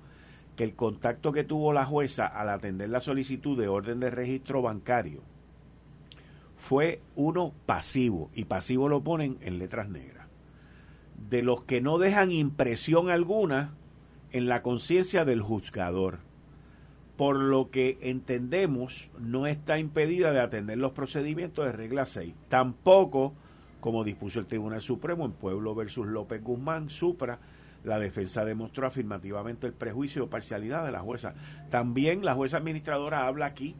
[SPEAKER 2] que el contacto que tuvo la jueza al atender la solicitud de orden de registro bancario fue uno pasivo, y pasivo lo ponen en letras negras, de los que no dejan impresión alguna en la conciencia del juzgador, por lo que entendemos no está impedida de atender los procedimientos de regla 6, tampoco como dispuso el Tribunal Supremo en Pueblo versus López Guzmán, Supra, la defensa demostró afirmativamente el prejuicio o parcialidad de la jueza. También la jueza administradora habla aquí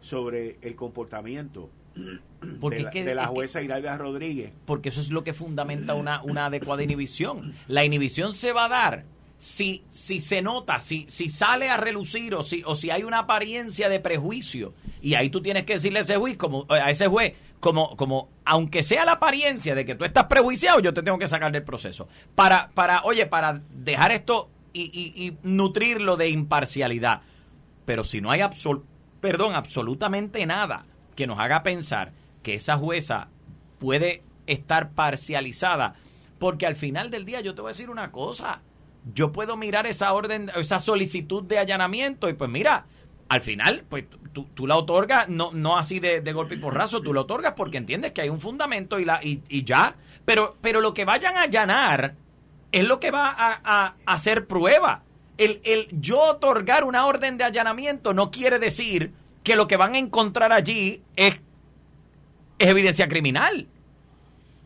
[SPEAKER 2] sobre el comportamiento
[SPEAKER 3] Porque
[SPEAKER 2] de,
[SPEAKER 3] es
[SPEAKER 2] la,
[SPEAKER 3] que-
[SPEAKER 2] de la
[SPEAKER 3] es que-
[SPEAKER 2] jueza Iraida Rodríguez.
[SPEAKER 3] porque eso es lo que fundamenta una, una adecuada inhibición. La inhibición se va a dar si, si se nota, si, si sale a relucir o si, o si hay una apariencia de prejuicio. Y ahí tú tienes que decirle a ese juez, como, a ese juez, como, como, aunque sea la apariencia de que tú estás prejuiciado, yo te tengo que sacar del proceso. Para, para, oye, para dejar esto y, y- y nutrirlo de imparcialidad. Pero si no hay absol- perdón, absolutamente nada que nos haga pensar que esa jueza puede estar parcializada, porque al final del día yo te voy a decir una cosa, yo puedo mirar esa orden, esa solicitud de allanamiento y pues mira, al final, pues tú, tú la otorgas, no, no así de, de, golpe y porrazo, tú la otorgas porque entiendes que hay un fundamento y, la, y, y ya. Pero, pero lo que vayan a allanar es lo que va a, a, a hacer prueba. El, el yo otorgar una orden de allanamiento no quiere decir que lo que van a encontrar allí es, es evidencia criminal.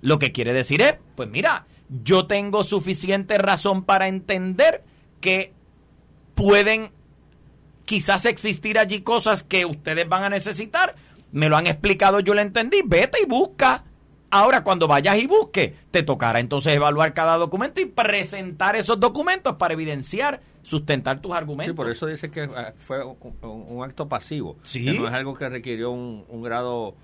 [SPEAKER 3] Lo que quiere decir es, pues mira, yo tengo suficiente razón para entender que pueden quizás existir allí cosas que ustedes van a necesitar. Me lo han explicado, yo lo entendí. Vete y busca. Ahora, cuando vayas y busques, te tocará entonces evaluar cada documento y presentar esos documentos para evidenciar, sustentar tus argumentos.
[SPEAKER 4] Sí, por eso dice que fue un, un acto pasivo.
[SPEAKER 3] Sí.
[SPEAKER 4] Que no es algo que requirió un, un grado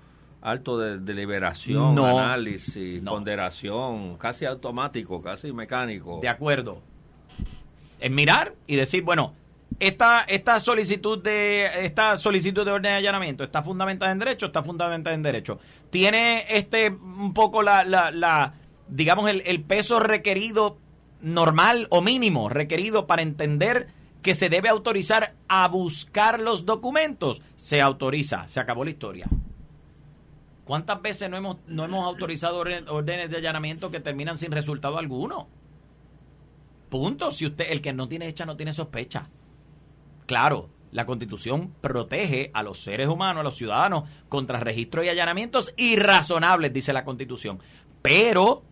[SPEAKER 4] alto de deliberación,
[SPEAKER 3] No.
[SPEAKER 4] análisis,
[SPEAKER 3] No.
[SPEAKER 4] ponderación, casi automático, casi mecánico.
[SPEAKER 3] De acuerdo. En mirar y decir, bueno, esta, esta solicitud de esta solicitud de orden de allanamiento está fundamentada en derecho, está fundamentada en derecho. Tiene este un poco la, la, la digamos el, el peso requerido normal o mínimo requerido para entender que se debe autorizar a buscar los documentos, se autoriza, se acabó la historia. ¿Cuántas veces no hemos, no hemos autorizado órdenes de allanamiento que terminan sin resultado alguno? Punto. Si usted, el que no tiene hecha, no tiene sospecha. Claro, la constitución protege a los seres humanos, a los ciudadanos, contra registros y allanamientos irrazonables, dice la constitución. Pero,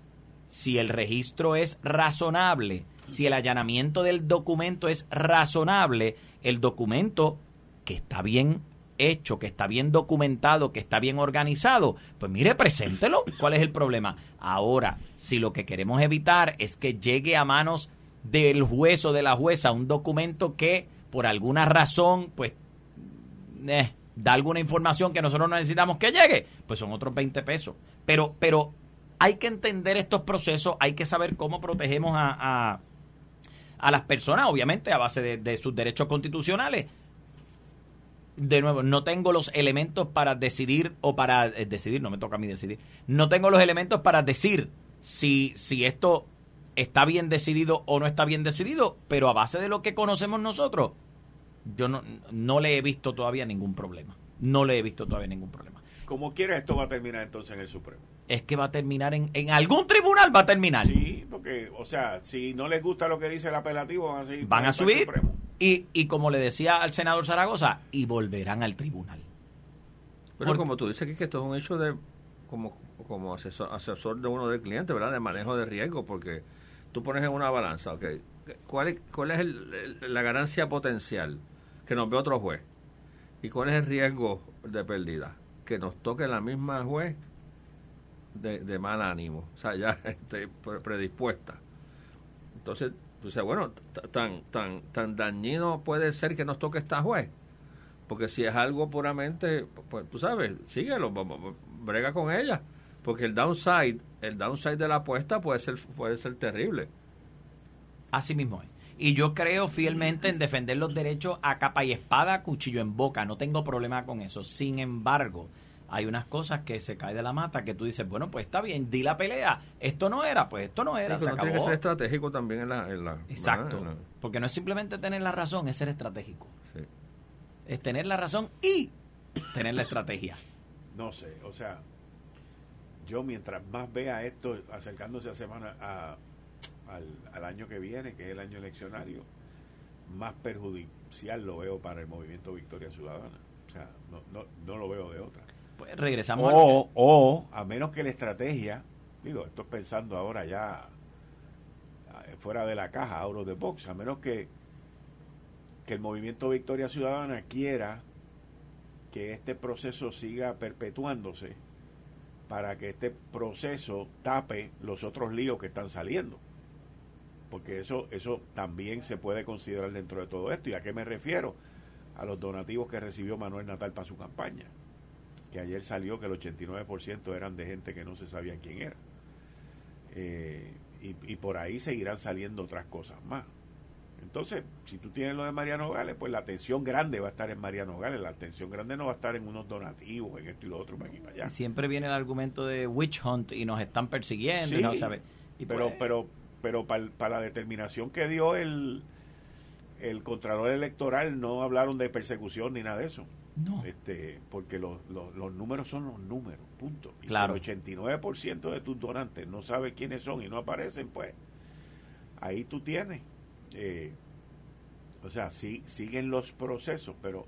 [SPEAKER 3] si el registro es razonable, si el allanamiento del documento es razonable, el documento que está bien hecho, que está bien documentado, que está bien organizado, pues mire, preséntelo. ¿Cuál es el problema? Ahora, si lo que queremos evitar es que llegue a manos del juez o de la jueza un documento que por alguna razón, pues, eh, da alguna información que nosotros no necesitamos que llegue, pues son otros 20 pesos. Pero, pero hay que entender estos procesos, hay que saber cómo protegemos a, a, las personas, obviamente, a base de, de sus derechos constitucionales. De nuevo, no tengo los elementos para decidir o para eh, decidir, no me toca a mí decidir, no tengo los elementos para decir si, si esto está bien decidido o no está bien decidido, pero a base de lo que conocemos nosotros, yo no, no le he visto todavía ningún problema. No le he visto todavía ningún problema.
[SPEAKER 2] Como quiera, esto va a terminar entonces en el Supremo.
[SPEAKER 3] Es que va a terminar en, en algún tribunal, va a terminar.
[SPEAKER 2] Sí, porque, o sea, si no les gusta lo que dice el apelativo, van a seguir.
[SPEAKER 3] Van a subir
[SPEAKER 2] Supremo.
[SPEAKER 3] y, y como le decía al senador Zaragoza, y volverán al tribunal.
[SPEAKER 4] Pero
[SPEAKER 3] Porque-
[SPEAKER 4] como tú dices, que esto es un hecho de como, como asesor, asesor de uno del cliente, ¿verdad? De manejo de riesgo, porque tú pones en una balanza, ok, ¿cuál es, cuál es el- el- la ganancia potencial que nos ve otro juez? ¿Y cuál es el riesgo de pérdida? Que nos toque la misma juez de, de mal ánimo, o sea, ya este, pre- predispuesta. Entonces, tú dices, bueno, tan, tan, tan dañino puede ser que nos toque esta juez. Porque si es algo puramente, pues tú sabes, síguelo, brega con ella. Porque el downside, el downside de la apuesta puede ser, puede ser terrible.
[SPEAKER 3] Así mismo es. Y yo creo fielmente en defender los derechos a capa y espada, cuchillo en boca. No tengo problema con eso. Sin embargo, hay unas cosas que se cae de la mata que tú dices, bueno, pues está bien, di la pelea. Esto no era, pues esto no era,
[SPEAKER 4] Sí,
[SPEAKER 3] se
[SPEAKER 4] tiene que ser estratégico también en la... en la-
[SPEAKER 3] Exacto. Porque no es simplemente tener la razón, es ser estratégico.
[SPEAKER 4] sí.
[SPEAKER 3] Es tener la razón y tener la estrategia.
[SPEAKER 2] No sé, o sea, yo mientras más vea esto acercándose a semana a- al, al año que viene, que es el año eleccionario, más perjudicial lo veo para el movimiento Victoria Ciudadana. O sea, no, no, no lo veo de otra.
[SPEAKER 3] Pues regresamos a
[SPEAKER 2] O, o, a menos que la estrategia, digo, estoy pensando ahora ya eh, fuera de la caja, out of the box, a menos que, que el movimiento Victoria Ciudadana quiera que este proceso siga perpetuándose para que este proceso tape los otros líos que están saliendo. Porque eso, eso también se puede considerar dentro de todo esto. ¿Y a qué me refiero? A los donativos que recibió Manuel Natal para su campaña que ayer salió que el 89% eran de gente que no se sabía quién era. Eh, y, y por ahí seguirán saliendo otras cosas más. Entonces, si tú tienes lo de Mariano Gales, pues la atención grande va a estar en Mariano Gales, la atención grande no va a estar en unos donativos, en esto y lo otro, para aquí para allá.
[SPEAKER 3] Siempre viene el argumento de witch hunt y nos están persiguiendo, y no sabe. Y
[SPEAKER 2] pero,
[SPEAKER 3] pues-
[SPEAKER 2] pero, pero para, la determinación que dio el, el Contralor Electoral no hablaron de persecución ni nada de eso.
[SPEAKER 3] No.
[SPEAKER 2] Este, porque los, los, números son los números, punto. Y
[SPEAKER 3] claro.
[SPEAKER 2] si el 89% de tus donantes no sabe quiénes son y no aparecen, pues ahí tú tienes. Eh, o sea, sí, siguen los procesos, pero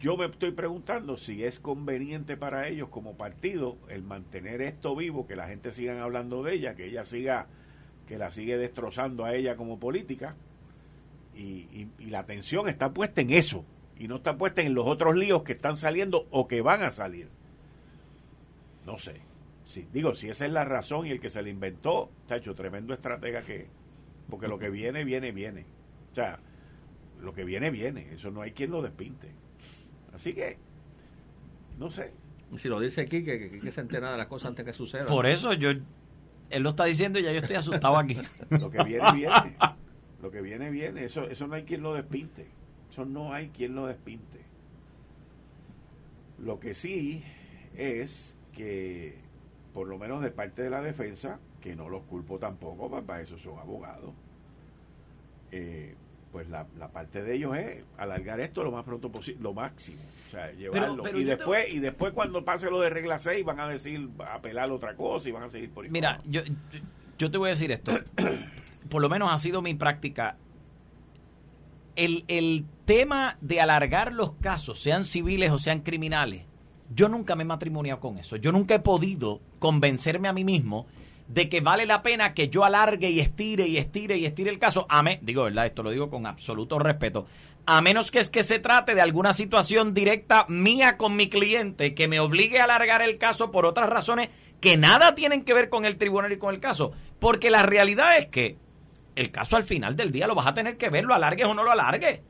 [SPEAKER 2] yo me estoy preguntando si es conveniente para ellos como partido el mantener esto vivo, que la gente siga hablando de ella, que ella siga, que la sigue destrozando a ella como política, y, y la atención está puesta en eso, y no está puesta en los otros líos que están saliendo o que van a salir. No sé. Sí, digo, si esa es la razón y el que se le inventó, está hecho tremendo estratega que porque lo que viene, viene, viene. O sea, lo que viene, viene. Eso no hay quien lo despinte. Así que, no sé.
[SPEAKER 4] Si lo dice aquí, que, que, se entera de las cosas antes que sucedan.
[SPEAKER 3] Por eso yo, él lo está diciendo y ya yo estoy asustado aquí.
[SPEAKER 2] lo que viene, viene. Lo que viene, viene. Eso, eso no hay quien lo despinte. Eso no hay quien lo despinte. Lo que sí es que, por lo menos de parte de la defensa, que no los culpo tampoco, para eso son abogados, eh, pues la, parte de ellos es alargar esto lo más pronto posible, lo máximo, o sea, llevarlo. y después y después cuando pase lo de regla 6 van a decir, a apelar otra cosa y van a seguir por ahí.
[SPEAKER 3] Mira, yo, yo te voy a decir esto, por lo menos ha sido mi práctica el, el tema de alargar los casos, sean civiles o sean criminales, yo nunca me he matrimoniado con eso. Yo nunca he podido convencerme a mí mismo de que vale la pena que yo alargue y estire y estire y estire el caso. A me, digo, ¿verdad? Esto lo digo con absoluto respeto. A menos que es que se trate de alguna situación directa mía con mi cliente que me obligue a alargar el caso por otras razones que nada tienen que ver con el tribunal y con el caso. Porque la realidad es que el caso al final del día lo vas a tener que ver, lo alargues o no lo alargues.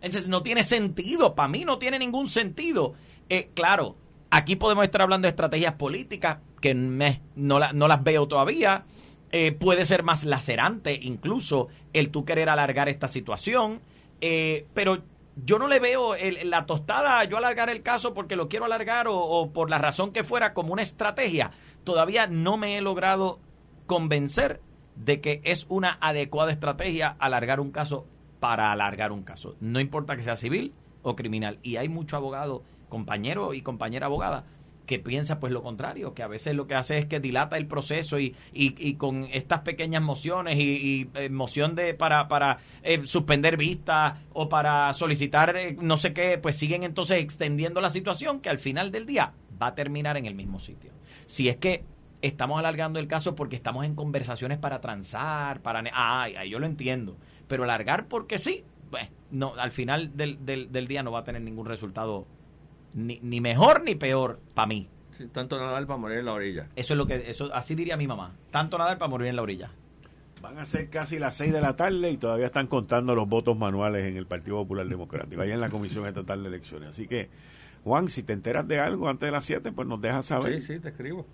[SPEAKER 3] Entonces no tiene sentido, para mí no tiene ningún sentido. Eh, claro, aquí podemos estar hablando de estrategias políticas que no, no las veo todavía. Eh, puede ser más lacerante incluso el tú querer alargar esta situación. Eh, pero yo no le veo la tostada, yo alargar el caso porque lo quiero alargar o, o por la razón que fuera como una estrategia. Todavía no me he logrado convencer de que es una adecuada estrategia alargar un caso para alargar un caso. No importa que sea civil o criminal. Y hay mucho abogado, compañero y compañera abogada, que piensa pues lo contrario, que a veces lo que hace es que dilata el proceso y, y, con estas pequeñas mociones y, eh, moción de para, para eh, suspender vistas o para solicitar eh, no sé qué, pues siguen entonces extendiendo la situación que al final del día va a terminar en el mismo sitio. Si es que estamos alargando el caso porque estamos en conversaciones para transar, para... Ay, yo lo entiendo. Pero alargar porque sí, pues, no, al final del, del, día no va a tener ningún resultado ni, ni mejor ni peor para mí.
[SPEAKER 4] tanto nadar para morir en la orilla.
[SPEAKER 3] Eso es lo que, eso, así diría mi mamá. Tanto nadar para morir en la orilla.
[SPEAKER 2] Van a ser casi las 6 de la tarde y todavía están contando los votos manuales en el Partido Popular Democrático, ahí en la Comisión Estatal de Elecciones. Así que, Juan, si te enteras de algo antes de las 7, pues nos dejas saber.
[SPEAKER 4] Sí, sí, te escribo.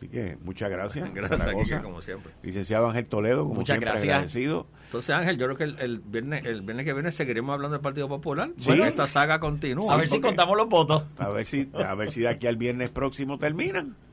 [SPEAKER 2] Así que muchas gracias.
[SPEAKER 4] Gracias, como siempre.
[SPEAKER 2] Licenciado Ángel Toledo, como
[SPEAKER 3] muchas
[SPEAKER 2] siempre,
[SPEAKER 3] gracias.
[SPEAKER 2] agradecido.
[SPEAKER 4] Entonces, Ángel, yo creo que el, viernes, el viernes que viene seguiremos hablando del Partido Popular. Bueno, esta saga continúa.
[SPEAKER 3] A ver si contamos los votos.
[SPEAKER 2] A ver si, a ver si de aquí al viernes próximo terminan.